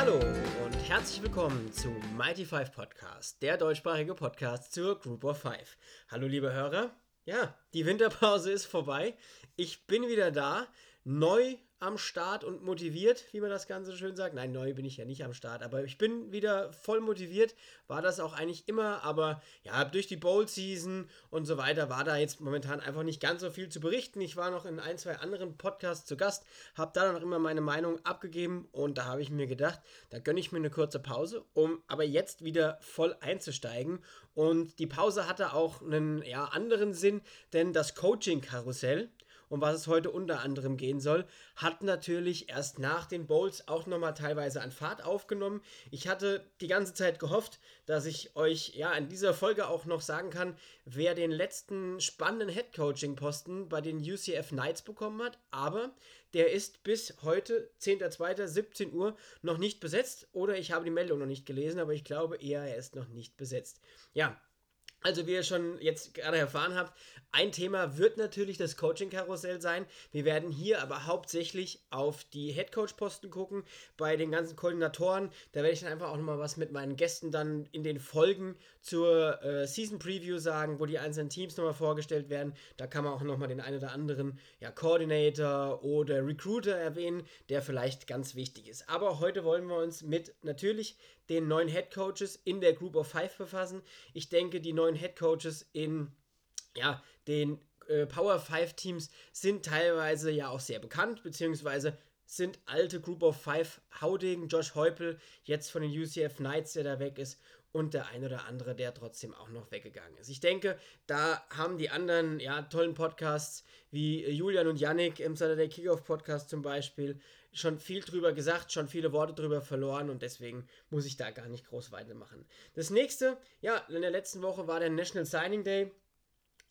Hallo und herzlich willkommen zu Mighty Five Podcast, der deutschsprachige Podcast zur Group of Five. Hallo liebe Hörer, ja, die Winterpause ist vorbei. Ich bin wieder da, neu am Start und motiviert, wie man das Ganze schön sagt. Nein, neu bin ich ja nicht am Start, aber ich bin wieder voll motiviert. War das auch eigentlich immer, aber ja, durch die Bowl-Season und so weiter war da jetzt momentan einfach nicht ganz so viel zu berichten. Ich war noch in ein, zwei anderen Podcasts zu Gast, habe da noch immer meine Meinung abgegeben und da habe ich mir gedacht, da gönne ich mir eine kurze Pause, um aber jetzt wieder voll einzusteigen. Und die Pause hatte auch einen ja, anderen Sinn, denn das Coaching-Karussell, um was es heute unter anderem gehen soll, hat natürlich erst nach den Bowls auch nochmal teilweise an Fahrt aufgenommen. Ich hatte die ganze Zeit gehofft, dass ich euch ja in dieser Folge auch noch sagen kann, wer den letzten spannenden Headcoaching-Posten bei den UCF Knights bekommen hat, aber der ist bis heute, 10.02.17 Uhr, noch nicht besetzt oder ich habe die Meldung noch nicht gelesen, aber ich glaube eher, er ist noch nicht besetzt. Ja, also wie ihr schon jetzt gerade erfahren habt, ein Thema wird natürlich das Coaching-Karussell sein. Wir werden hier aber hauptsächlich auf die Headcoach-Posten gucken. Bei den ganzen Koordinatoren, da werde ich dann einfach auch nochmal was mit meinen Gästen dann in den Folgen zur äh, Season-Preview sagen, wo die einzelnen Teams nochmal vorgestellt werden. Da kann man auch nochmal den einen oder anderen ja, Coordinator oder Recruiter erwähnen, der vielleicht ganz wichtig ist. Aber heute wollen wir uns mit natürlich den neuen Head Coaches in der Group of Five befassen. Ich denke, die neuen Head Coaches in ja, den äh, Power 5 Teams sind teilweise ja auch sehr bekannt, beziehungsweise sind alte Group of Five Haudegen, Josh Heupel, jetzt von den UCF Knights, der da weg ist, und der ein oder andere, der trotzdem auch noch weggegangen ist. Ich denke, da haben die anderen ja, tollen Podcasts wie Julian und Yannick im Saturday Kickoff Podcast zum Beispiel schon viel drüber gesagt, schon viele Worte drüber verloren und deswegen muss ich da gar nicht groß weitermachen. Das nächste, ja, in der letzten Woche war der National Signing Day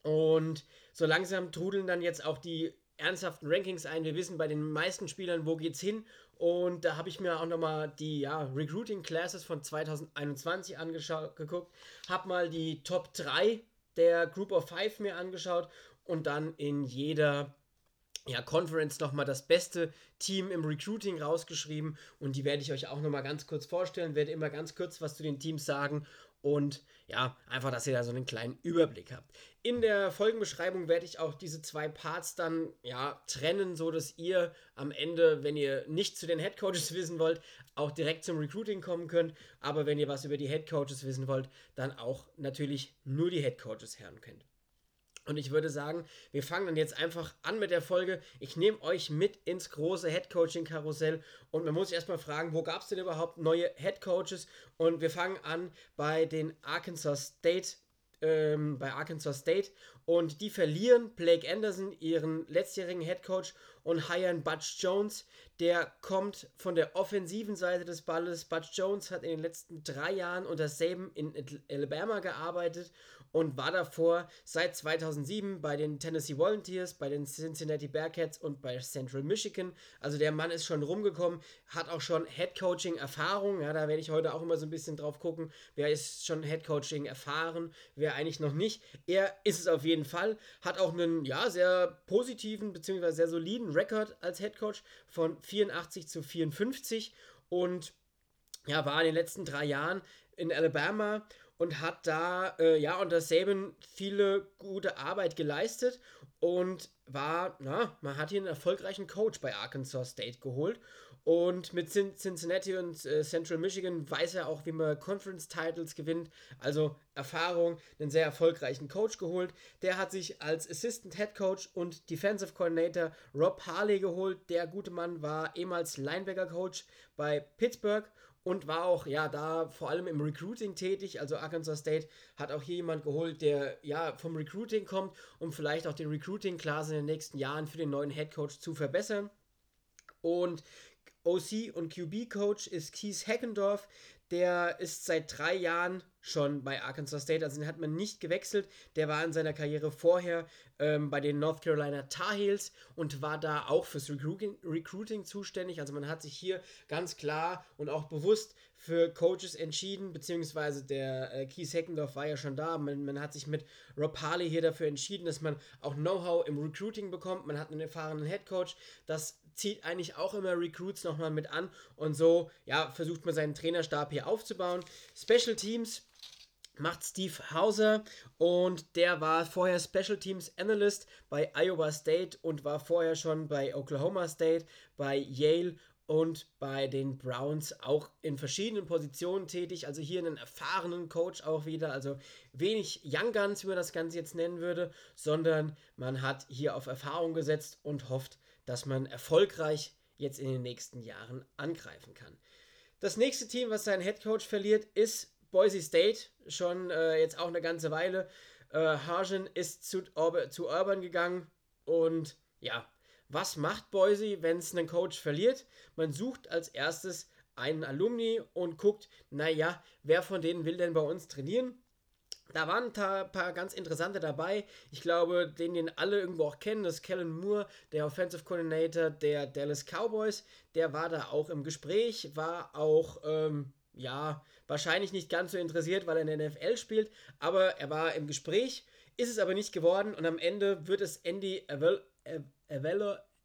und so langsam trudeln dann jetzt auch die ernsthaften Rankings ein. Wir wissen bei den meisten Spielern, wo geht's hin. Und da habe ich mir auch nochmal die ja, Recruiting Classes von 2021 angeguckt, habe mal die Top 3 der Group of 5 mir angeschaut und dann in jeder ja, Conference nochmal das beste Team im Recruiting rausgeschrieben und die werde ich euch auch nochmal ganz kurz vorstellen, werde immer ganz kurz was zu den Teams sagen und ja, einfach, dass ihr da so einen kleinen Überblick habt. In der Folgenbeschreibung werde ich auch diese zwei Parts dann ja trennen, so dass ihr am Ende, wenn ihr nicht zu den Head Coaches wissen wollt, auch direkt zum Recruiting kommen könnt, aber wenn ihr was über die Head Coaches wissen wollt, dann auch natürlich nur die Head Coaches hören könnt. Und ich würde sagen, wir fangen dann jetzt einfach an mit der Folge. Ich nehme euch mit ins große Headcoaching-Karussell und man muss sich erstmal fragen, wo gab es denn überhaupt neue Headcoaches? Und wir fangen an bei den Arkansas State ähm, bei Arkansas State und die verlieren Blake Anderson, ihren letztjährigen Head Coach, und hiren Butch Jones. Der kommt von der offensiven Seite des Balles. Butch Jones hat in den letzten drei Jahren unter Saban in Alabama gearbeitet und war davor seit 2007 bei den Tennessee Volunteers, bei den Cincinnati Bearcats und bei Central Michigan. Also der Mann ist schon rumgekommen, hat auch schon Head Coaching Erfahrung. Ja, da werde ich heute auch immer so ein bisschen drauf gucken, wer ist schon Head Coaching erfahren, wer eigentlich noch nicht. Er ist es auf jeden Fall, hat auch einen ja sehr positiven bzw. sehr soliden Rekord als Head Coach von 84 zu 54 und ja, war in den letzten drei Jahren in Alabama und hat da äh, ja unter Saban viele gute Arbeit geleistet und war, na, man hat hier einen erfolgreichen Coach bei Arkansas State geholt und mit Cincinnati und äh, Central Michigan weiß er auch, wie man Conference Titles gewinnt, also Erfahrung, einen sehr erfolgreichen Coach geholt. Der hat sich als Assistant Head Coach und Defensive Coordinator Rob Harley geholt. Der gute Mann war ehemals Linebacker Coach bei Pittsburgh und war auch ja da vor allem im Recruiting tätig. Also Arkansas State hat auch hier jemand geholt, der ja vom Recruiting kommt, um vielleicht auch den Recruiting-Class in den nächsten Jahren für den neuen Head Coach zu verbessern. Und OC und QB-Coach ist Keith Heckendorf. Der ist seit drei Jahren schon bei Arkansas State, also den hat man nicht gewechselt. Der war in seiner Karriere vorher ähm, bei den North Carolina Tar Heels und war da auch fürs Recruiting, Recruiting zuständig. Also man hat sich hier ganz klar und auch bewusst für Coaches entschieden, beziehungsweise der äh, Keith Heckendorf war ja schon da. Man, man hat sich mit Rob Harley hier dafür entschieden, dass man auch Know-how im Recruiting bekommt. Man hat einen erfahrenen Head Coach. Zieht eigentlich auch immer Recruits nochmal mit an und so, ja, versucht man seinen Trainerstab hier aufzubauen. Special Teams macht Steve Hauser und der war vorher Special Teams Analyst bei Iowa State und war vorher schon bei Oklahoma State, bei Yale und bei den Browns auch in verschiedenen Positionen tätig. Also hier einen erfahrenen Coach auch wieder. Also wenig Young Guns, wie man das Ganze jetzt nennen würde, sondern man hat hier auf Erfahrung gesetzt und hofft, dass man erfolgreich jetzt in den nächsten Jahren angreifen kann. Das nächste Team, was seinen Head Coach verliert, ist Boise State, schon äh, jetzt auch eine ganze Weile. Äh, Hagen ist zu, zu Urban gegangen und ja, was macht Boise, wenn es einen Coach verliert? Man sucht als erstes einen Alumni und guckt, naja, wer von denen will denn bei uns trainieren? Da waren ein paar, ganz interessante dabei. Ich glaube, den, den alle irgendwo auch kennen, das ist Kellen Moore, der Offensive Coordinator der Dallas Cowboys. Der war da auch im Gespräch, war auch, ähm, ja, Wahrscheinlich nicht ganz so interessiert, weil er in der NFL spielt, aber er war im Gespräch, ist es aber nicht geworden und am Ende wird es Andy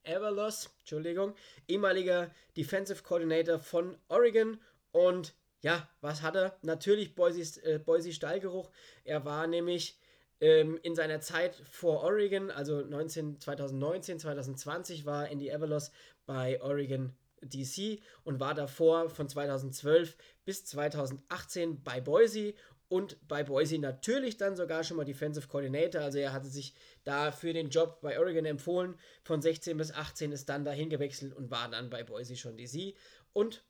Avalos, Entschuldigung, ehemaliger Defensive Coordinator von Oregon und ja, was hat er? Natürlich Boise, äh, Boise Stallgeruch. Er war nämlich ähm, in seiner Zeit vor Oregon, also 19, 2019, 2020 war Andy Avalos bei Oregon DC und war davor von 2012 bis 2018 bei Boise und bei Boise natürlich dann sogar schon mal Defensive Coordinator. Also er hatte sich da für den Job bei Oregon empfohlen. Von 16 bis 18 ist dann dahin gewechselt und war dann bei Boise schon DC. Und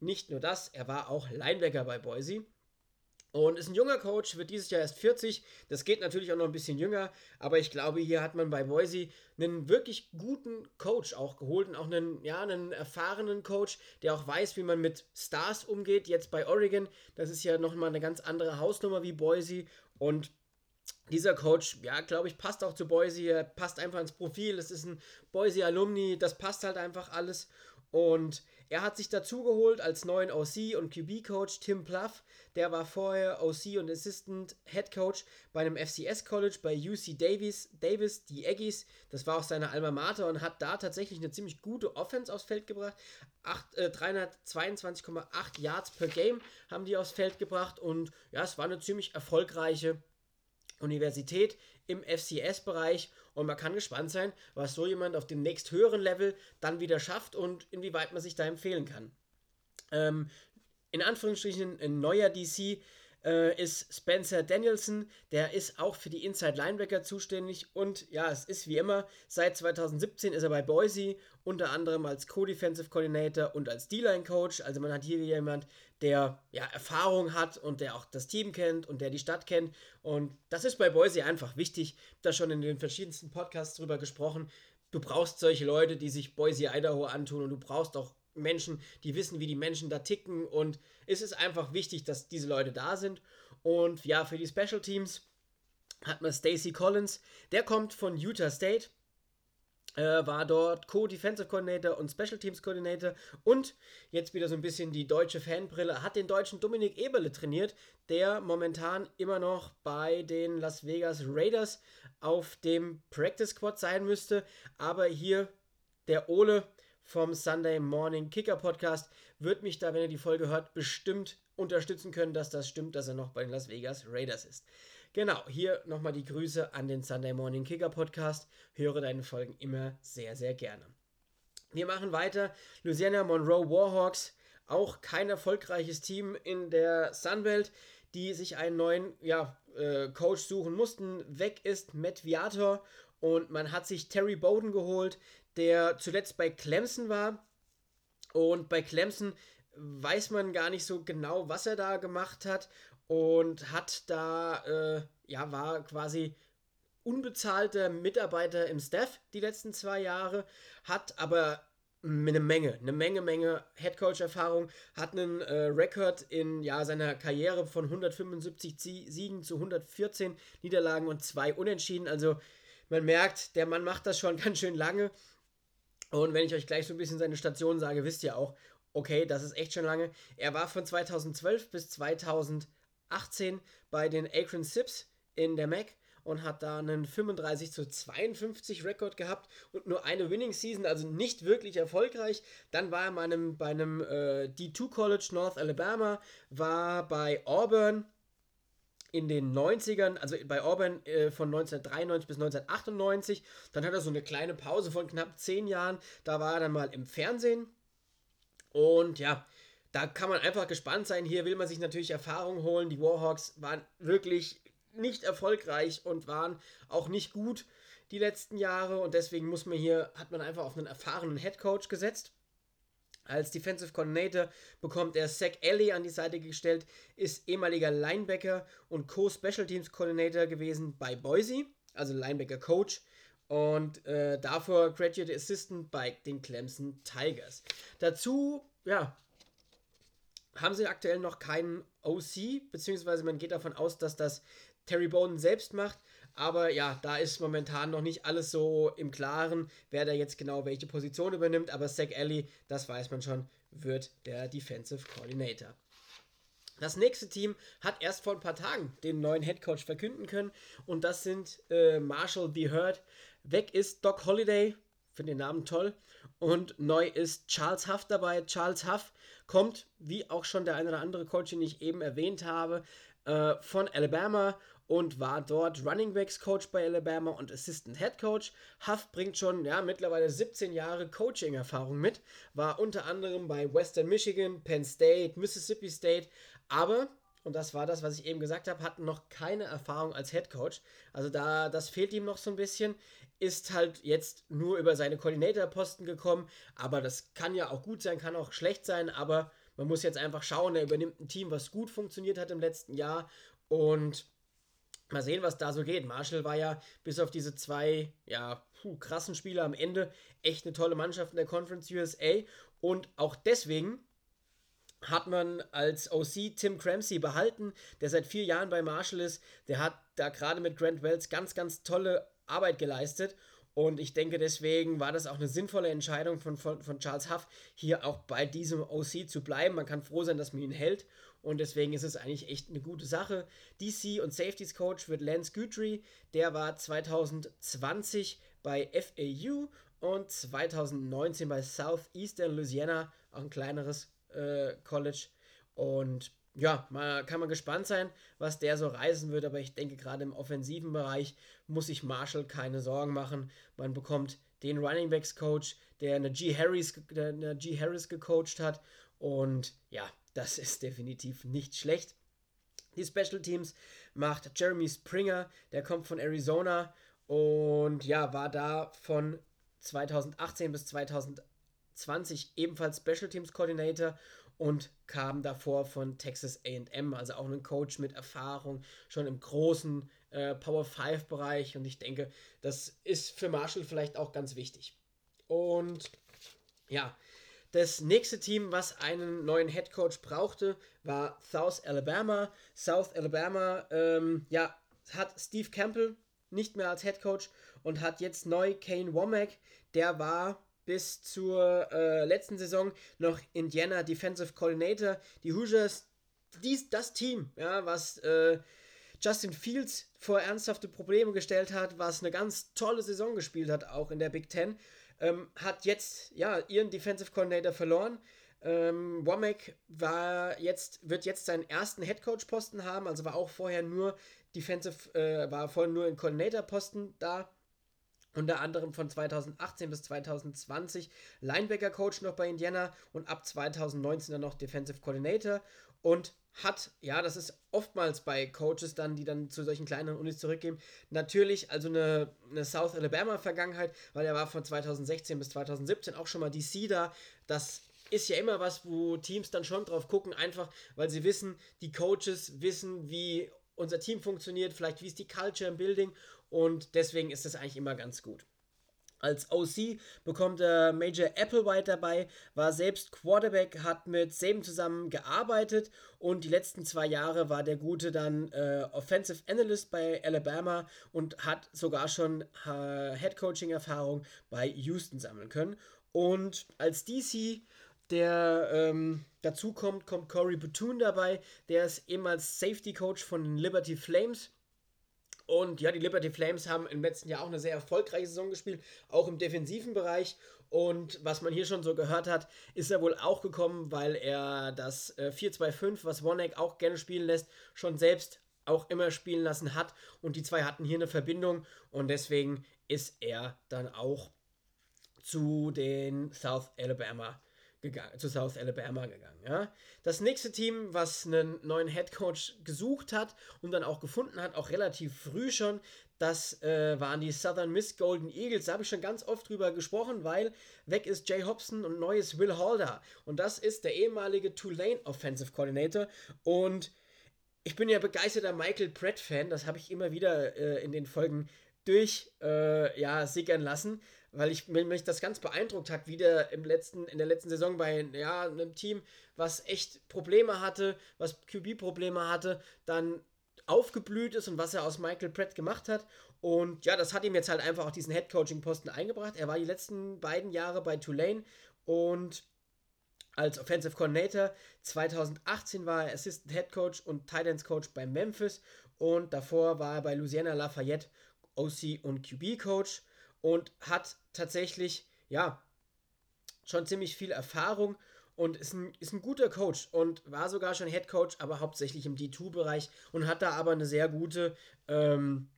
nicht nur das, er war auch Linebacker bei Boise. Und ist ein junger Coach, wird dieses Jahr erst 40. Das geht natürlich auch noch ein bisschen jünger, aber ich glaube, hier hat man bei Boise einen wirklich guten Coach auch geholt und auch einen, ja, einen erfahrenen Coach, der auch weiß, wie man mit Stars umgeht. Jetzt bei Oregon, das ist ja nochmal eine ganz andere Hausnummer wie Boise und dieser Coach, ja, glaube ich, passt auch zu Boise. Er passt einfach ins Profil. Es ist ein Boise-Alumni. Das passt halt einfach alles. Und er hat sich dazu geholt als neuen OC und QB-Coach Tim Pluff. Der war vorher OC und Assistant Head Coach bei einem FCS College bei UC Davis, Davis, die Aggies. Das war auch seine Alma Mater und hat da tatsächlich eine ziemlich gute Offense aufs Feld gebracht. Äh, 322,8 Yards per Game haben die aufs Feld gebracht und ja, es war eine ziemlich erfolgreiche Universität im FCS-Bereich und man kann gespannt sein, was so jemand auf dem nächst höheren Level dann wieder schafft und inwieweit man sich da empfehlen kann. Ähm, in Anführungsstrichen ein neuer DC äh, ist Spencer Danielson, der ist auch für die Inside Linebacker zuständig. Und ja, es ist wie immer, seit 2017 ist er bei Boise, unter anderem als Co-Defensive Coordinator und als D-Line Coach, also man hat hier jemand, der ja Erfahrung hat und der auch das Team kennt und der die Stadt kennt. Und das ist bei Boise einfach wichtig, da schon in den verschiedensten Podcasts drüber gesprochen, du brauchst solche Leute, die sich Boise, Idaho antun und du brauchst auch Menschen, die wissen, wie die Menschen da ticken. Und es ist einfach wichtig, dass diese Leute da sind. Und ja, für die Special Teams hat man Stacy Collins, der kommt von Utah State, äh, war dort Co-Defensive Coordinator und Special Teams Coordinator. Und jetzt wieder so ein bisschen die deutsche Fanbrille, hat den deutschen Dominik Eberle trainiert, der momentan immer noch bei den Las Vegas Raiders auf dem Practice Squad sein müsste, aber hier der Ole vom Sunday Morning Kicker Podcast wird mich da, wenn ihr die Folge hört, bestimmt unterstützen können, dass das stimmt, dass er noch bei den Las Vegas Raiders ist. Genau, hier nochmal die Grüße an den Sunday Morning Kicker Podcast. Höre deine Folgen immer sehr, sehr gerne. Wir machen weiter. Louisiana Monroe Warhawks, auch kein erfolgreiches Team in der Sunbelt, die sich einen neuen ja, äh, Coach suchen mussten. Weg ist Matt Viator und man hat sich Terry Bowden geholt, der zuletzt bei Clemson war. Und bei Clemson weiß man gar nicht so genau, was er da gemacht hat. Und hat da, äh, ja, war quasi unbezahlter Mitarbeiter im Staff die letzten zwei Jahre, hat aber eine Menge, eine Menge, Menge Headcoach-Erfahrung, hat einen äh, Rekord in ja, seiner Karriere von 175 Siegen zu 114 Niederlagen und zwei Unentschieden. Also man merkt, der Mann macht das schon ganz schön lange. Und wenn ich euch gleich so ein bisschen seine Station sage, wisst ihr auch, okay, das ist echt schon lange. Er war von 2012 bis 2018 bei den Akron Sips in der MAC und hat da einen 35 zu 52 Rekord gehabt und nur eine Winning Season, also nicht wirklich erfolgreich. Dann war er bei einem, bei einem äh, D2 College North Alabama, war bei Auburn in den 90ern, also bei Auburn äh, von 1993 bis 1998. Dann hat er so eine kleine Pause von knapp 10 Jahren. Da war er dann mal im Fernsehen. Und ja, da kann man einfach gespannt sein. Hier will man sich natürlich Erfahrung holen. Die Warhawks waren wirklich nicht erfolgreich und waren auch nicht gut die letzten Jahre und deswegen muss man hier, hat man einfach auf einen erfahrenen Head Coach gesetzt. Als Defensive Coordinator bekommt er Zach Ellie an die Seite gestellt, ist ehemaliger Linebacker und Co-Special Teams Coordinator gewesen bei Boise, also Linebacker Coach und äh, davor Graduate Assistant bei den Clemson Tigers. Dazu, ja, haben sie aktuell noch keinen OC, beziehungsweise man geht davon aus, dass das Terry Bowden selbst macht. Aber ja, da ist momentan noch nicht alles so im Klaren, wer da jetzt genau welche Position übernimmt. Aber Zach Alley, das weiß man schon, wird der Defensive Coordinator. Das nächste Team hat erst vor ein paar Tagen den neuen Head Coach verkünden können. Und das sind äh, Marshall B. Hurt. Weg ist Doc Holliday. Finde den Namen toll. Und neu ist Charles Huff dabei. Charles Huff kommt, wie auch schon der eine oder andere Coach, den ich eben erwähnt habe, äh, von Alabama und war dort Running Backs Coach bei Alabama und Assistant Head Coach. Huff bringt schon ja, mittlerweile 17 Jahre Coaching-Erfahrung mit, war unter anderem bei Western Michigan, Penn State, Mississippi State, aber und das war das, was ich eben gesagt habe, hat noch keine Erfahrung als Head Coach. Also da, das fehlt ihm noch so ein bisschen. Ist halt jetzt nur über seine Koordinatorposten gekommen, aber das kann ja auch gut sein, kann auch schlecht sein, aber man muss jetzt einfach schauen, er übernimmt ein Team, was gut funktioniert hat im letzten Jahr und Mal sehen, was da so geht. Marshall war ja bis auf diese zwei, ja, puh, krassen Spieler am Ende echt eine tolle Mannschaft in der Conference USA. Und auch deswegen hat man als OC Tim Cramsey behalten, der seit vier Jahren bei Marshall ist. Der hat da gerade mit Grant Wells ganz, ganz tolle Arbeit geleistet. Und ich denke, deswegen war das auch eine sinnvolle Entscheidung von, von, von Charles Huff, hier auch bei diesem OC zu bleiben. Man kann froh sein, dass man ihn hält. Und deswegen ist es eigentlich echt eine gute Sache. DC und Safeties Coach wird Lance Guthrie. Der war 2020 bei FAU und 2019 bei Southeastern Louisiana, auch ein kleineres äh, College. Und ja, mal, kann man gespannt sein, was der so reisen wird, aber ich denke, gerade im offensiven Bereich muss sich Marshall keine Sorgen machen. Man bekommt den Running Backs Coach, der eine G. Harris, der eine G. Harris gecoacht hat. Und ja, das ist definitiv nicht schlecht. Die Special Teams macht Jeremy Springer, der kommt von Arizona und ja, war da von 2018 bis 2020 ebenfalls Special Teams Coordinator und kam davor von Texas AM, also auch ein Coach mit Erfahrung, schon im großen äh, Power 5 Bereich und ich denke, das ist für Marshall vielleicht auch ganz wichtig. Und ja, das nächste Team, was einen neuen Head Coach brauchte, war South Alabama. South Alabama, ähm, ja, hat Steve Campbell nicht mehr als Head Coach und hat jetzt neu Kane Womack. Der war bis zur äh, letzten Saison noch Indiana Defensive Coordinator. Die Hoosiers, dies, das Team, ja, was äh, Justin Fields vor ernsthafte Probleme gestellt hat, was eine ganz tolle Saison gespielt hat, auch in der Big Ten ähm, hat jetzt ja ihren Defensive Coordinator verloren. Ähm, Womack war jetzt, wird jetzt seinen ersten Headcoach-Posten haben, also war auch vorher nur Defensive, äh, war vorher nur in Coordinator-Posten da. Unter anderem von 2018 bis 2020 Linebacker-Coach noch bei Indiana und ab 2019 dann noch Defensive Coordinator und hat, ja, das ist oftmals bei Coaches dann, die dann zu solchen kleineren Unis zurückgehen, natürlich also eine, eine South Alabama-Vergangenheit, weil er war von 2016 bis 2017 auch schon mal DC da. Das ist ja immer was, wo Teams dann schon drauf gucken, einfach weil sie wissen, die Coaches wissen, wie unser Team funktioniert, vielleicht wie ist die Culture im Building und deswegen ist das eigentlich immer ganz gut. Als OC bekommt er Major Applewhite dabei, war selbst Quarterback, hat mit Saban zusammen gearbeitet und die letzten zwei Jahre war der Gute dann äh, Offensive Analyst bei Alabama und hat sogar schon äh, Head Coaching Erfahrung bei Houston sammeln können. Und als DC der ähm, dazu kommt, kommt Corey Bethune dabei, der ist ehemals Safety Coach von Liberty Flames und ja, die Liberty Flames haben im letzten Jahr auch eine sehr erfolgreiche Saison gespielt, auch im defensiven Bereich. Und was man hier schon so gehört hat, ist er wohl auch gekommen, weil er das äh, 4-2-5, was Wonek auch gerne spielen lässt, schon selbst auch immer spielen lassen hat. Und die zwei hatten hier eine Verbindung und deswegen ist er dann auch zu den South Alabama gegangen, zu South Alabama gegangen. Ja? Das nächste Team, was einen neuen Head Coach gesucht hat und dann auch gefunden hat, auch relativ früh schon, das äh, waren die Southern Miss Golden Eagles. Da habe ich schon ganz oft drüber gesprochen, weil weg ist Jay Hobson und neu ist Will Halder. Und das ist der ehemalige Tulane Offensive Coordinator. Und ich bin ja begeisterter Michael Pratt-Fan. Das habe ich immer wieder äh, in den Folgen durch äh, ja, sickern lassen weil ich mich das ganz beeindruckt hat, wie der im letzten, in der letzten Saison bei ja, einem Team, was echt Probleme hatte, was QB-Probleme hatte, dann aufgeblüht ist und was er aus Michael Pratt gemacht hat. Und ja, das hat ihm jetzt halt einfach auch diesen Head-Coaching-Posten eingebracht. Er war die letzten beiden Jahre bei Tulane und als Offensive Coordinator. 2018 war er Assistant Head Coach und Titans Coach bei Memphis und davor war er bei Louisiana Lafayette OC und QB Coach und hat tatsächlich, ja, schon ziemlich viel Erfahrung und ist ein, ist ein guter Coach und war sogar schon Head Coach, aber hauptsächlich im D2-Bereich und hat da aber eine sehr gute, ähm,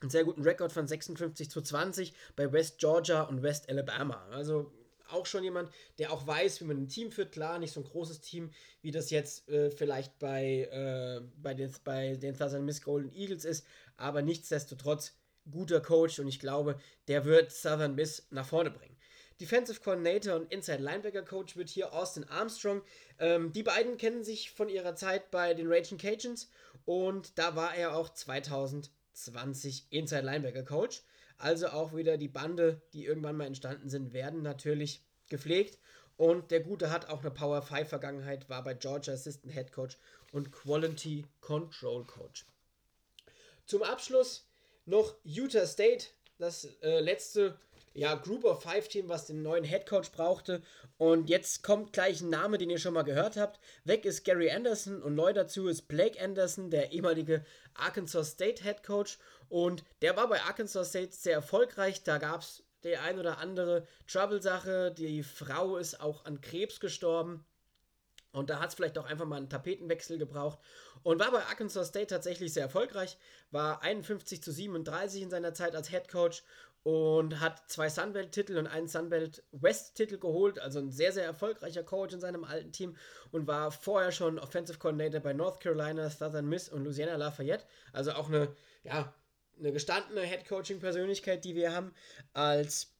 einen sehr guten Rekord von 56 zu 20 bei West Georgia und West Alabama. Also auch schon jemand, der auch weiß, wie man ein Team führt. Klar, nicht so ein großes Team, wie das jetzt äh, vielleicht bei, äh, bei, den, bei den Southern Miss Golden Eagles ist, aber nichtsdestotrotz guter Coach und ich glaube, der wird Southern Miss nach vorne bringen. Defensive Coordinator und Inside Linebacker Coach wird hier Austin Armstrong. Ähm, die beiden kennen sich von ihrer Zeit bei den Raging Cajuns und da war er auch 2020 Inside Linebacker Coach. Also auch wieder die Bande, die irgendwann mal entstanden sind, werden natürlich gepflegt. Und der Gute hat auch eine Power 5 Vergangenheit, war bei Georgia Assistant Head Coach und Quality Control Coach. Zum Abschluss noch Utah State, das äh, letzte ja, Group of Five Team, was den neuen Head Coach brauchte. Und jetzt kommt gleich ein Name, den ihr schon mal gehört habt. Weg ist Gary Anderson und neu dazu ist Blake Anderson, der ehemalige Arkansas State Head Coach. Und der war bei Arkansas State sehr erfolgreich. Da gab es die ein oder andere Trouble-Sache. Die Frau ist auch an Krebs gestorben. Und da hat es vielleicht auch einfach mal einen Tapetenwechsel gebraucht. Und war bei Arkansas State tatsächlich sehr erfolgreich. War 51 zu 37 in seiner Zeit als Head Coach und hat zwei Sunbelt-Titel und einen Sunbelt West-Titel geholt. Also ein sehr, sehr erfolgreicher Coach in seinem alten Team und war vorher schon Offensive Coordinator bei North Carolina, Southern Miss und Louisiana Lafayette. Also auch eine, ja, eine gestandene Head Coaching-Persönlichkeit, die wir haben. Als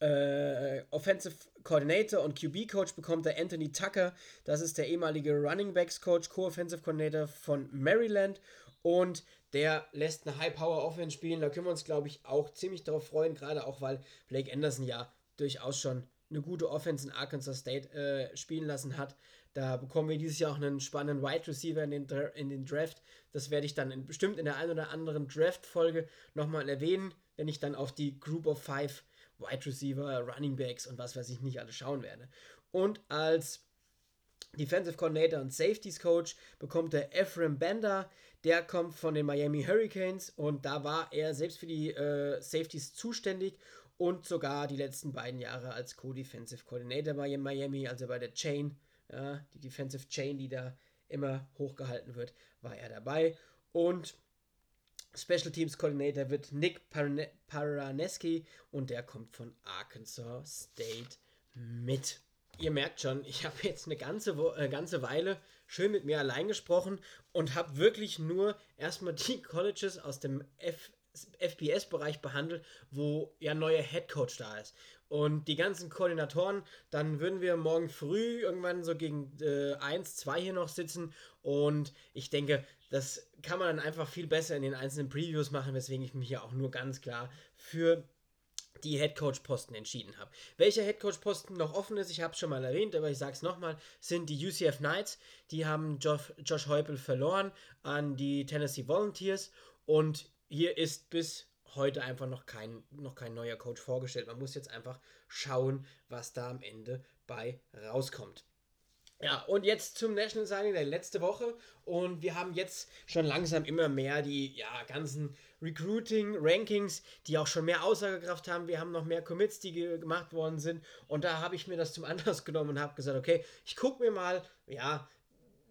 äh, Offensive Coordinator und QB Coach bekommt der Anthony Tucker. Das ist der ehemalige Running Backs Coach, Co-Offensive Coordinator von Maryland. Und der lässt eine High-Power-Offense spielen. Da können wir uns, glaube ich, auch ziemlich darauf freuen, gerade auch, weil Blake Anderson ja durchaus schon eine gute Offense in Arkansas State äh, spielen lassen hat. Da bekommen wir dieses Jahr auch einen spannenden Wide Receiver in den, in den Draft. Das werde ich dann in, bestimmt in der einen oder anderen Draft-Folge nochmal erwähnen, wenn ich dann auf die Group of Five Wide Receiver, Running Backs und was weiß ich nicht alles schauen werde. Und als Defensive Coordinator und Safeties Coach bekommt der Ephraim Bender. Der kommt von den Miami Hurricanes und da war er selbst für die äh, Safeties zuständig und sogar die letzten beiden Jahre als Co-Defensive Coordinator bei Miami, also bei der Chain, ja, die Defensive Chain, die da immer hochgehalten wird, war er dabei. Und Special Teams Coordinator wird Nick Paraneski und der kommt von Arkansas State mit. Ihr merkt schon, ich habe jetzt eine ganze, äh, ganze Weile schön mit mir allein gesprochen und habe wirklich nur erstmal die Colleges aus dem F FPS-Bereich behandelt, wo ja neuer Headcoach da ist. Und die ganzen Koordinatoren, dann würden wir morgen früh irgendwann so gegen äh, 1, 2 hier noch sitzen. Und ich denke, das kann man dann einfach viel besser in den einzelnen Previews machen, weswegen ich mich hier auch nur ganz klar für die Headcoach-Posten entschieden habe. Welcher Headcoach-Posten noch offen ist, ich habe es schon mal erwähnt, aber ich sage es nochmal, sind die UCF Knights. Die haben Josh, Josh Heupel verloren an die Tennessee Volunteers und hier ist bis heute einfach noch kein, noch kein neuer Coach vorgestellt. Man muss jetzt einfach schauen, was da am Ende bei rauskommt. Ja, und jetzt zum National Signing der letzte Woche. Und wir haben jetzt schon langsam immer mehr die ja, ganzen Recruiting-Rankings, die auch schon mehr Aussagekraft haben. Wir haben noch mehr Commits, die gemacht worden sind. Und da habe ich mir das zum Anlass genommen und habe gesagt, okay, ich gucke mir mal, ja,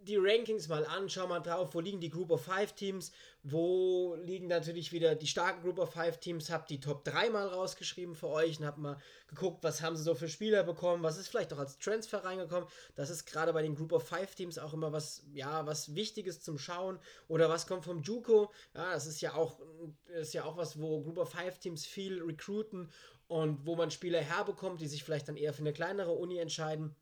die Rankings mal an, schau mal drauf, wo liegen die Group of Five Teams, wo liegen natürlich wieder die starken Group of Five Teams, hab die Top 3 mal rausgeschrieben für euch und hab mal geguckt, was haben sie so für Spieler bekommen, was ist vielleicht auch als Transfer reingekommen. Das ist gerade bei den Group of Five Teams auch immer was, ja, was Wichtiges zum Schauen oder was kommt vom Juco. Ja, das ist ja auch, ist ja auch was, wo Group of Five Teams viel recruiten und wo man Spieler herbekommt, die sich vielleicht dann eher für eine kleinere Uni entscheiden.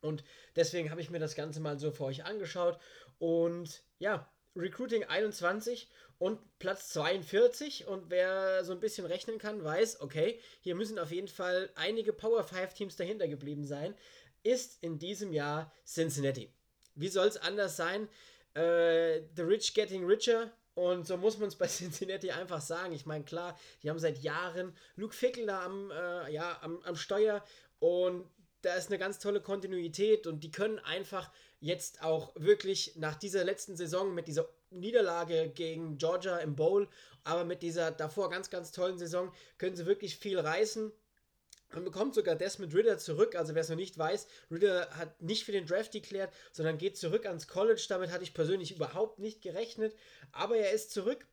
Und deswegen habe ich mir das Ganze mal so für euch angeschaut. Und ja, Recruiting 21 und Platz 42. Und wer so ein bisschen rechnen kann, weiß, okay, hier müssen auf jeden Fall einige Power 5 Teams dahinter geblieben sein. Ist in diesem Jahr Cincinnati. Wie soll es anders sein? Äh, the Rich Getting Richer. Und so muss man es bei Cincinnati einfach sagen. Ich meine, klar, die haben seit Jahren Luke Fickel da am, äh, ja, am, am Steuer und da ist eine ganz tolle Kontinuität und die können einfach jetzt auch wirklich nach dieser letzten Saison mit dieser Niederlage gegen Georgia im Bowl, aber mit dieser davor ganz, ganz tollen Saison können sie wirklich viel reißen. Man bekommt sogar Desmond Ritter zurück. Also wer es noch nicht weiß, Ritter hat nicht für den Draft deklärt, sondern geht zurück ans College. Damit hatte ich persönlich überhaupt nicht gerechnet. Aber er ist zurück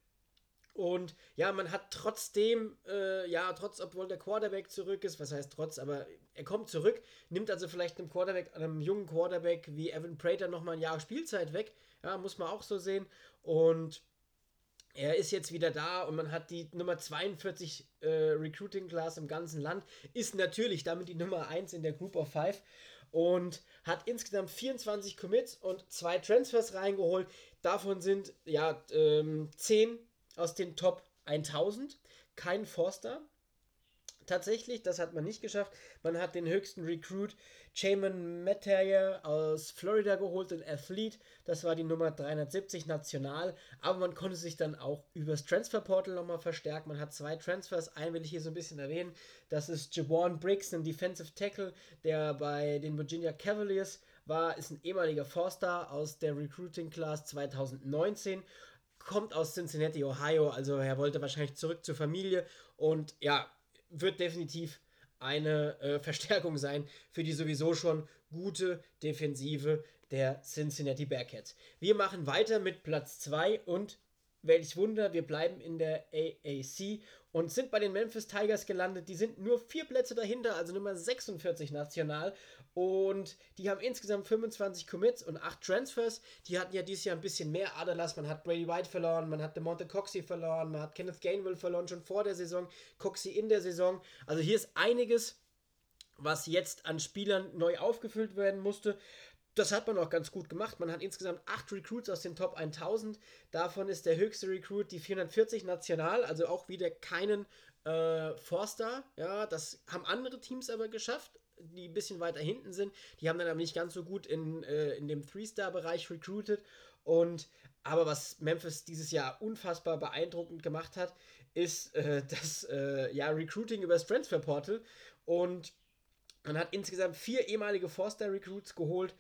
und ja, man hat trotzdem, äh, ja, trotz, obwohl der Quarterback zurück ist, was heißt trotz, aber er kommt zurück, nimmt also vielleicht einem Quarterback, einem jungen Quarterback wie Evan Prater nochmal ein Jahr Spielzeit weg. Ja, muss man auch so sehen. Und er ist jetzt wieder da und man hat die Nummer 42 äh, Recruiting Class im ganzen Land, ist natürlich damit die Nummer 1 in der Group of Five und hat insgesamt 24 Commits und zwei Transfers reingeholt. Davon sind ja ähm, 10 aus den Top 1000. Kein Forster. Tatsächlich, das hat man nicht geschafft. Man hat den höchsten Recruit Jamin Mettayer aus Florida geholt, den Athlete. Das war die Nummer 370 national. Aber man konnte sich dann auch übers Transferportal nochmal verstärken. Man hat zwei Transfers. Einen will ich hier so ein bisschen erwähnen. Das ist Jawan Briggs, ein Defensive Tackle, der bei den Virginia Cavaliers war, ist ein ehemaliger Forster aus der Recruiting Class 2019 kommt aus Cincinnati, Ohio, also er wollte wahrscheinlich zurück zur Familie und ja, wird definitiv eine äh, Verstärkung sein für die sowieso schon gute Defensive der Cincinnati Bearcats. Wir machen weiter mit Platz 2 und welch Wunder, wir bleiben in der AAC und sind bei den Memphis Tigers gelandet. Die sind nur vier Plätze dahinter, also Nummer 46 national. Und die haben insgesamt 25 Commits und 8 Transfers. Die hatten ja dieses Jahr ein bisschen mehr Aderlass. Man hat Brady White verloren, man hat DeMonte Coxey verloren, man hat Kenneth Gainwell verloren, schon vor der Saison, Coxey in der Saison. Also hier ist einiges, was jetzt an Spielern neu aufgefüllt werden musste. Das hat man auch ganz gut gemacht. Man hat insgesamt 8 Recruits aus den Top 1000. Davon ist der höchste Recruit die 440 national, also auch wieder keinen äh, Forster. Ja, das haben andere Teams aber geschafft die ein bisschen weiter hinten sind. Die haben dann aber nicht ganz so gut in, äh, in dem Three-Star-Bereich recruited. Und aber was Memphis dieses Jahr unfassbar beeindruckend gemacht hat, ist äh, das äh, ja, Recruiting über das Transfer Portal. Und man hat insgesamt vier ehemalige Four-Star-Recruits geholt,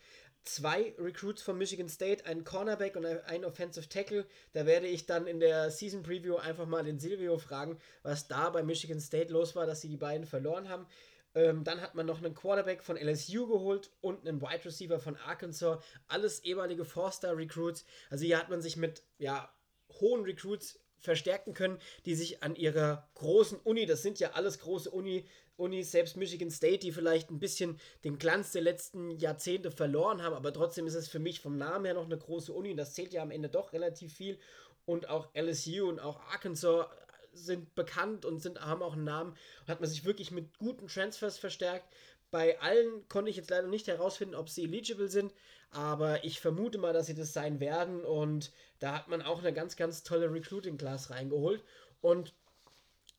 zwei Recruits von Michigan State, einen Cornerback und einen Offensive Tackle. Da werde ich dann in der Season Preview einfach mal den Silvio fragen, was da bei Michigan State los war, dass sie die beiden verloren haben. Ähm, dann hat man noch einen Quarterback von LSU geholt und einen Wide Receiver von Arkansas. Alles ehemalige Four-Star-Recruits. Also hier hat man sich mit ja, hohen Recruits verstärken können, die sich an ihrer großen Uni, das sind ja alles große Uni, Unis, selbst Michigan State, die vielleicht ein bisschen den Glanz der letzten Jahrzehnte verloren haben, aber trotzdem ist es für mich vom Namen her noch eine große Uni. Das zählt ja am Ende doch relativ viel. Und auch LSU und auch Arkansas sind bekannt und sind, haben auch einen Namen. Und hat man sich wirklich mit guten Transfers verstärkt. Bei allen konnte ich jetzt leider nicht herausfinden, ob sie eligible sind, aber ich vermute mal, dass sie das sein werden. Und da hat man auch eine ganz, ganz tolle Recruiting-Class reingeholt. Und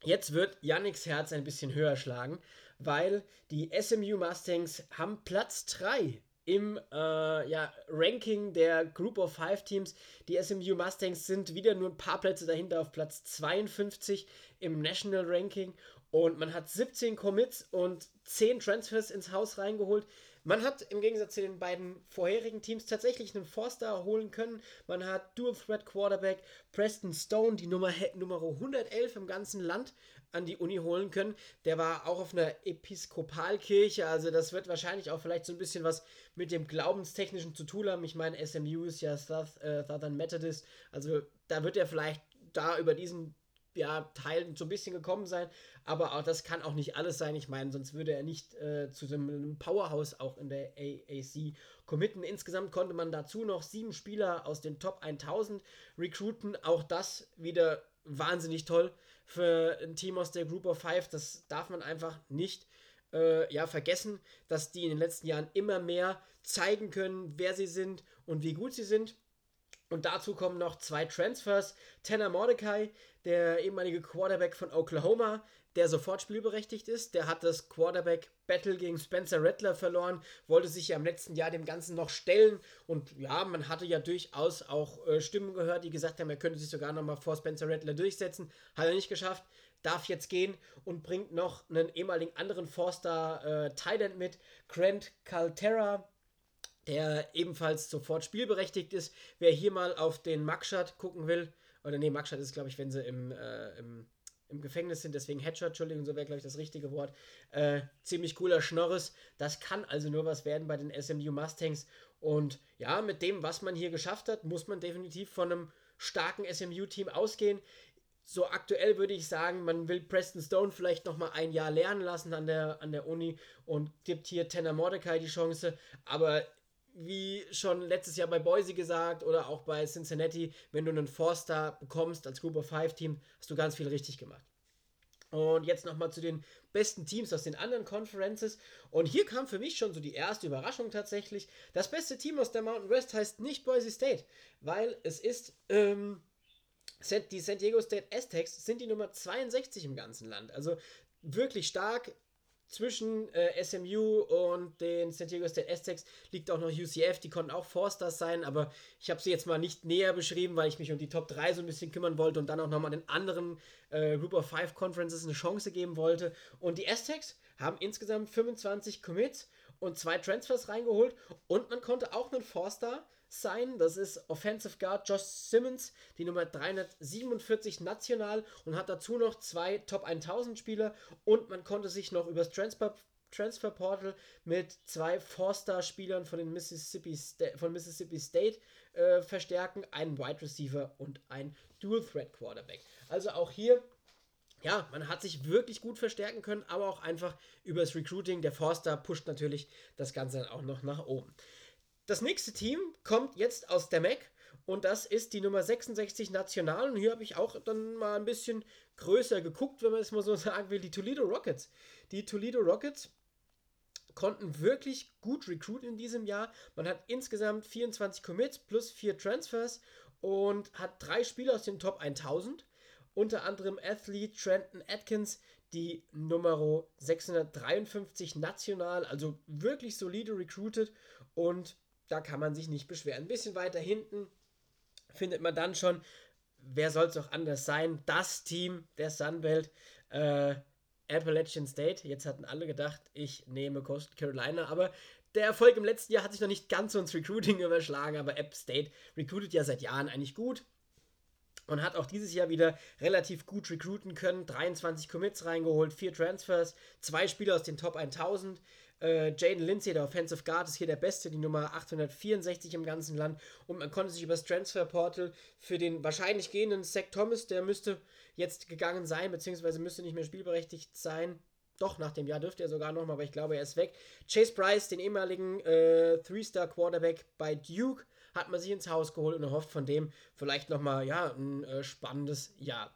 Jetzt wird Yannicks Herz ein bisschen höher schlagen, weil die SMU Mustangs haben Platz 3 im äh, ja, Ranking der Group of Five Teams. Die SMU Mustangs sind wieder nur ein paar Plätze dahinter auf Platz 52 im National Ranking und man hat 17 Commits und 10 Transfers ins Haus reingeholt. Man hat im Gegensatz zu den beiden vorherigen Teams tatsächlich einen Forster holen können. Man hat Dual Threat Quarterback Preston Stone, die Nummer, Nummer 111 im ganzen Land, an die Uni holen können. Der war auch auf einer Episkopalkirche, also das wird wahrscheinlich auch vielleicht so ein bisschen was mit dem Glaubenstechnischen zu tun haben. Ich meine, SMU ist ja äh, Southern Methodist, also da wird er vielleicht da über diesen ja, Teilen so ein bisschen gekommen sein, aber auch das kann auch nicht alles sein. Ich meine, sonst würde er nicht äh, zu so einem Powerhouse auch in der AAC committen. Insgesamt konnte man dazu noch sieben Spieler aus den Top 1000 recruiten. Auch das wieder wahnsinnig toll für ein Team aus der Group of Five. Das darf man einfach nicht äh, ja, vergessen, dass die in den letzten Jahren immer mehr zeigen können, wer sie sind und wie gut sie sind. Und dazu kommen noch zwei Transfers. Tanner Mordecai, der ehemalige Quarterback von Oklahoma, der sofort spielberechtigt ist. Der hat das Quarterback-Battle gegen Spencer Rattler verloren, wollte sich ja im letzten Jahr dem Ganzen noch stellen. Und ja, man hatte ja durchaus auch äh, Stimmen gehört, die gesagt haben, er könnte sich sogar nochmal vor Spencer Rattler durchsetzen. Hat er nicht geschafft. Darf jetzt gehen und bringt noch einen ehemaligen anderen Forster äh, Thailand mit. Grant Calterra, der ebenfalls sofort spielberechtigt ist. Wer hier mal auf den Mugshot gucken will, oder nee, Mugshot ist, glaube ich, wenn sie im, äh, im, im, Gefängnis sind, deswegen Headshot, Entschuldigung, so wäre, glaube ich, das richtige Wort. Äh, ziemlich cooler Schnorres. Das kann also nur was werden bei den SMU Mustangs. Und ja, mit dem, was man hier geschafft hat, muss man definitiv von einem starken SMU-Team ausgehen. So aktuell würde ich sagen, man will Preston Stone vielleicht noch mal ein Jahr lernen lassen an der, an der Uni und gibt hier Tanner Mordecai die Chance. Aber wie schon letztes Jahr bei Boise gesagt oder auch bei Cincinnati, wenn du einen Forster bekommst als Group of Five Team, hast du ganz viel richtig gemacht. Und jetzt nochmal zu den besten Teams aus den anderen Conferences. Und hier kam für mich schon so die erste Überraschung tatsächlich. Das beste Team aus der Mountain West heißt nicht Boise State, weil es ist ähm, die San Diego State Aztecs sind die Nummer 62 im ganzen Land. Also wirklich stark, zwischen äh, SMU und den San Diego State Aztecs liegt auch noch UCF, die konnten auch Forsters sein, aber ich habe sie jetzt mal nicht näher beschrieben, weil ich mich um die Top 3 so ein bisschen kümmern wollte und dann auch nochmal den anderen äh, Group of Five Conferences eine Chance geben wollte. Und die Aztecs haben insgesamt 25 Commits und zwei Transfers reingeholt und man konnte auch einen Forster sein. Das ist Offensive Guard Josh Simmons, die Nummer 347 national und hat dazu noch zwei Top 1000 Spieler und man konnte sich noch übers Transfer Portal mit zwei Four-Star-Spielern von, Mississippi von Mississippi State äh, verstärken, einen Wide Receiver und ein Dual Threat Quarterback. Also auch hier ja, man hat sich wirklich gut verstärken können, aber auch einfach übers Recruiting. Der Forster pusht natürlich das Ganze dann auch noch nach oben. Das nächste Team kommt jetzt aus der MAC und das ist die Nummer 66 National. Und hier habe ich auch dann mal ein bisschen größer geguckt, wenn man es mal so sagen will, die Toledo Rockets. Die Toledo Rockets konnten wirklich gut recruiten in diesem Jahr. Man hat insgesamt 24 Commits plus 4 Transfers und hat drei Spieler aus den Top 1000. Unter anderem Athlete Trenton Atkins, die Nummer 653 national, also wirklich solide recruited und da kann man sich nicht beschweren. Ein bisschen weiter hinten findet man dann schon, wer soll es auch anders sein, das Team der Sunbelt, äh, Appalachian State. Jetzt hatten alle gedacht, ich nehme Coastal Carolina, aber der Erfolg im letzten Jahr hat sich noch nicht ganz so ins Recruiting überschlagen, aber App State recruitet ja seit Jahren eigentlich gut und hat auch dieses Jahr wieder relativ gut recruiten können. 23 Commits reingeholt, 4 Transfers, zwei Spieler aus den Top 1000. Äh, Jaden Lindsay, der Offensive Guard, ist hier der Beste, die Nummer 864 im ganzen Land. Und man konnte sich über das Transfer Portal für den wahrscheinlich gehenden Zach Thomas, der müsste jetzt gegangen sein, beziehungsweise müsste nicht mehr spielberechtigt sein. Doch, nach dem Jahr dürfte er sogar nochmal, aber ich glaube, er ist weg. Chase Price, den ehemaligen äh, Three-Star-Quarterback bei Duke, hat man sich ins Haus geholt und erhofft von dem vielleicht nochmal, ja, ein äh, spannendes Jahr.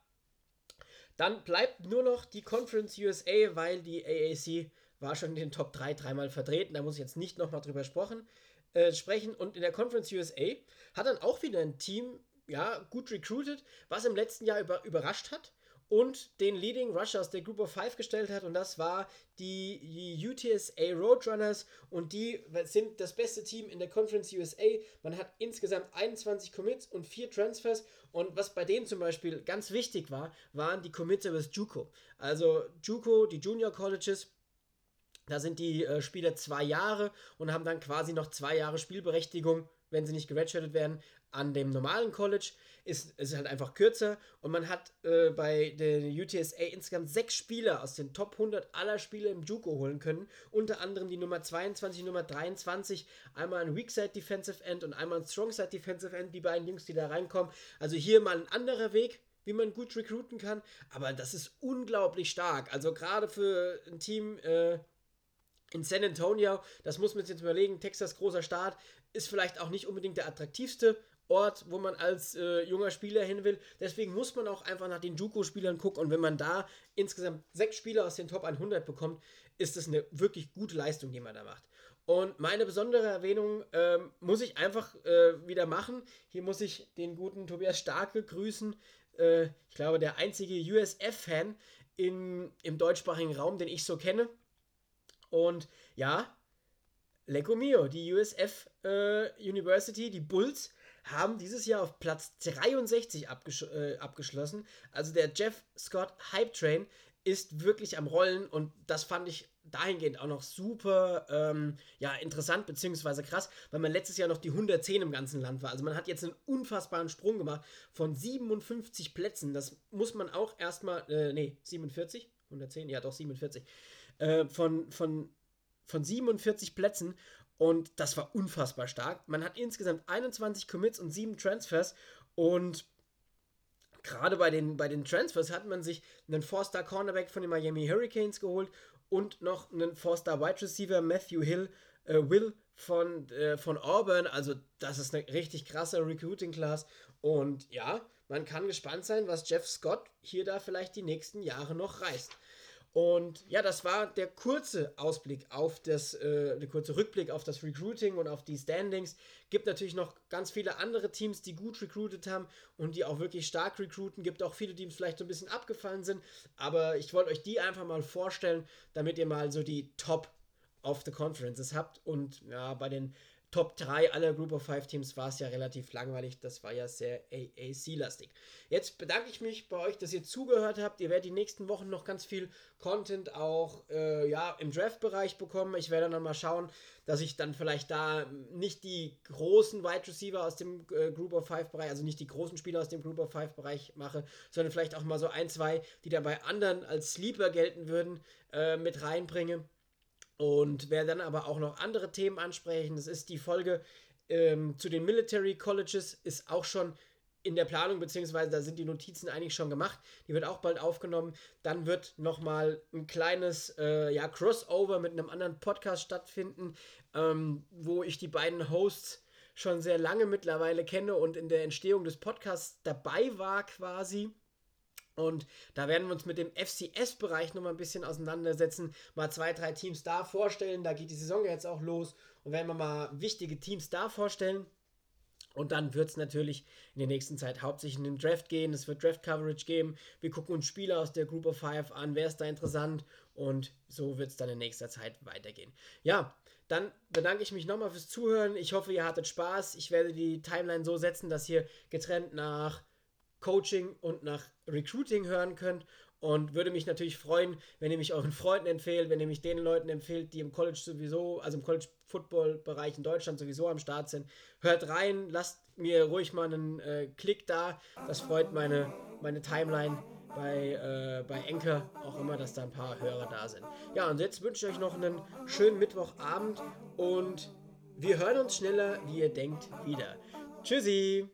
Dann bleibt nur noch die Conference USA, weil die AAC war schon in den Top 3 dreimal vertreten. Da muss ich jetzt nicht nochmal drüber sprechen, äh, sprechen. Und in der Conference USA hat dann auch wieder ein Team ja, gut recruited, was im letzten Jahr über, überrascht hat. und den Leading Rusher aus der Group of Five gestellt hat und das war die UTSA Roadrunners und die sind das beste Team in der Conference USA. Man hat insgesamt 21 Commits und 4 Transfers und was bei denen zum Beispiel ganz wichtig war, waren die Commits übers JUCO. Also JUCO, die Junior Colleges, da sind die äh, Spieler zwei Jahre und haben dann quasi noch zwei Jahre Spielberechtigung, wenn sie nicht geredshirtet werden, an dem normalen College ist es halt einfach kürzer und man hat äh, bei der UTSA insgesamt sechs Spieler aus den Top 100 aller Spieler im JUCO holen können. Unter anderem die Nummer 22, Nummer 23, einmal ein Weakside Defensive End und einmal ein Strongside Defensive End, die beiden Jungs, die da reinkommen. Also hier mal ein anderer Weg, wie man gut recruiten kann, aber das ist unglaublich stark. Also gerade für ein Team äh, in San Antonio, das muss man sich jetzt überlegen, Texas großer Staat, ist vielleicht auch nicht unbedingt der attraktivste Ort, wo man als äh, junger Spieler hin will. Deswegen muss man auch einfach nach den JUCO-Spielern gucken. Und wenn man da insgesamt sechs Spieler aus den Top 100 bekommt, ist das eine wirklich gute Leistung, die man da macht. Und meine besondere Erwähnung ähm, muss ich einfach äh, wieder machen. Hier muss ich den guten Tobias Starke grüßen. Äh, ich glaube, der einzige USF-Fan im deutschsprachigen Raum, den ich so kenne. Und ja, Lecco Mio, die USF äh, University, die Bulls, haben dieses Jahr auf Platz 63 abgesch äh, abgeschlossen. Also der Jeff Scott Hype Train ist wirklich am Rollen und das fand ich dahingehend auch noch super ähm, ja, interessant bzw. krass, weil man letztes Jahr noch die 110 im ganzen Land war. Also man hat jetzt einen unfassbaren Sprung gemacht von 57 Plätzen. Das muss man auch erstmal, äh, nee, 47? 110? Ja, doch, 47. Äh, von, von, von 47 Plätzen und das war unfassbar stark. Man hat insgesamt 21 Commits und 7 Transfers. Und gerade bei den, bei den Transfers hat man sich einen Four-Star Cornerback von den Miami Hurricanes geholt und noch einen Four-Star Wide Receiver Matthew Hill, äh, Will von, äh, von Auburn. Also, das ist eine richtig krasse Recruiting-Class. Und ja, man kann gespannt sein, was Jeff Scott hier da vielleicht die nächsten Jahre noch reißt. Und ja, das war der kurze Ausblick auf das, äh, der kurze Rückblick auf das Recruiting und auf die Standings. Gibt natürlich noch ganz viele andere Teams, die gut recruited haben und die auch wirklich stark recruiten. Gibt auch viele, die vielleicht so ein bisschen abgefallen sind. Aber ich wollte euch die einfach mal vorstellen, damit ihr mal so die Top of the Conferences habt. Und ja, bei den Top 3 aller Group of 5 Teams war es ja relativ langweilig. Das war ja sehr AAC-lastig. Jetzt bedanke ich mich bei euch, dass ihr zugehört habt. Ihr werdet die nächsten Wochen noch ganz viel Content auch äh, ja, im Draft-Bereich bekommen. Ich werde dann mal schauen, dass ich dann vielleicht da nicht die großen Wide Receiver aus dem äh, Group of 5 Bereich, also nicht die großen Spieler aus dem Group of 5 Bereich mache, sondern vielleicht auch mal so ein, zwei, die dann bei anderen als Sleeper gelten würden, äh, mit reinbringe und werde dann aber auch noch andere Themen ansprechen. Das ist die Folge ähm, zu den Military Colleges, ist auch schon in der Planung, beziehungsweise da sind die Notizen eigentlich schon gemacht. Die wird auch bald aufgenommen. Dann wird nochmal ein kleines äh, ja, Crossover mit einem anderen Podcast stattfinden, ähm, wo ich die beiden Hosts schon sehr lange mittlerweile kenne und in der Entstehung des Podcasts dabei war quasi. Und da werden wir uns mit dem FCS-Bereich nochmal ein bisschen auseinandersetzen, mal zwei, drei Teams da vorstellen. Da geht die Saison jetzt auch los und werden wir mal wichtige Teams da vorstellen. Und dann wird es natürlich in der nächsten Zeit hauptsächlich in den Draft gehen. Es wird Draft-Coverage geben. Wir gucken uns Spieler aus der Group of Five an. Wer ist da interessant? Und so wird es dann in nächster Zeit weitergehen. Ja, dann bedanke ich mich nochmal fürs Zuhören. Ich hoffe, ihr hattet Spaß. Ich werde die Timeline so setzen, dass ihr getrennt nach Coaching und nach Recruiting hören könnt. Und würde mich natürlich freuen, wenn ihr mich euren Freunden empfehlt, wenn ihr mich den Leuten empfehlt, die im College sowieso, also im College Football Bereich in Deutschland sowieso am Start sind. Hört rein, lasst mir ruhig mal einen äh, Klick da. Das freut meine, meine Timeline bei, äh, bei Enker auch immer, dass da ein paar Hörer da sind. Ja, und jetzt wünsche ich euch noch einen schönen Mittwochabend und wir hören uns schneller, wie ihr denkt, wieder. Tschüssi!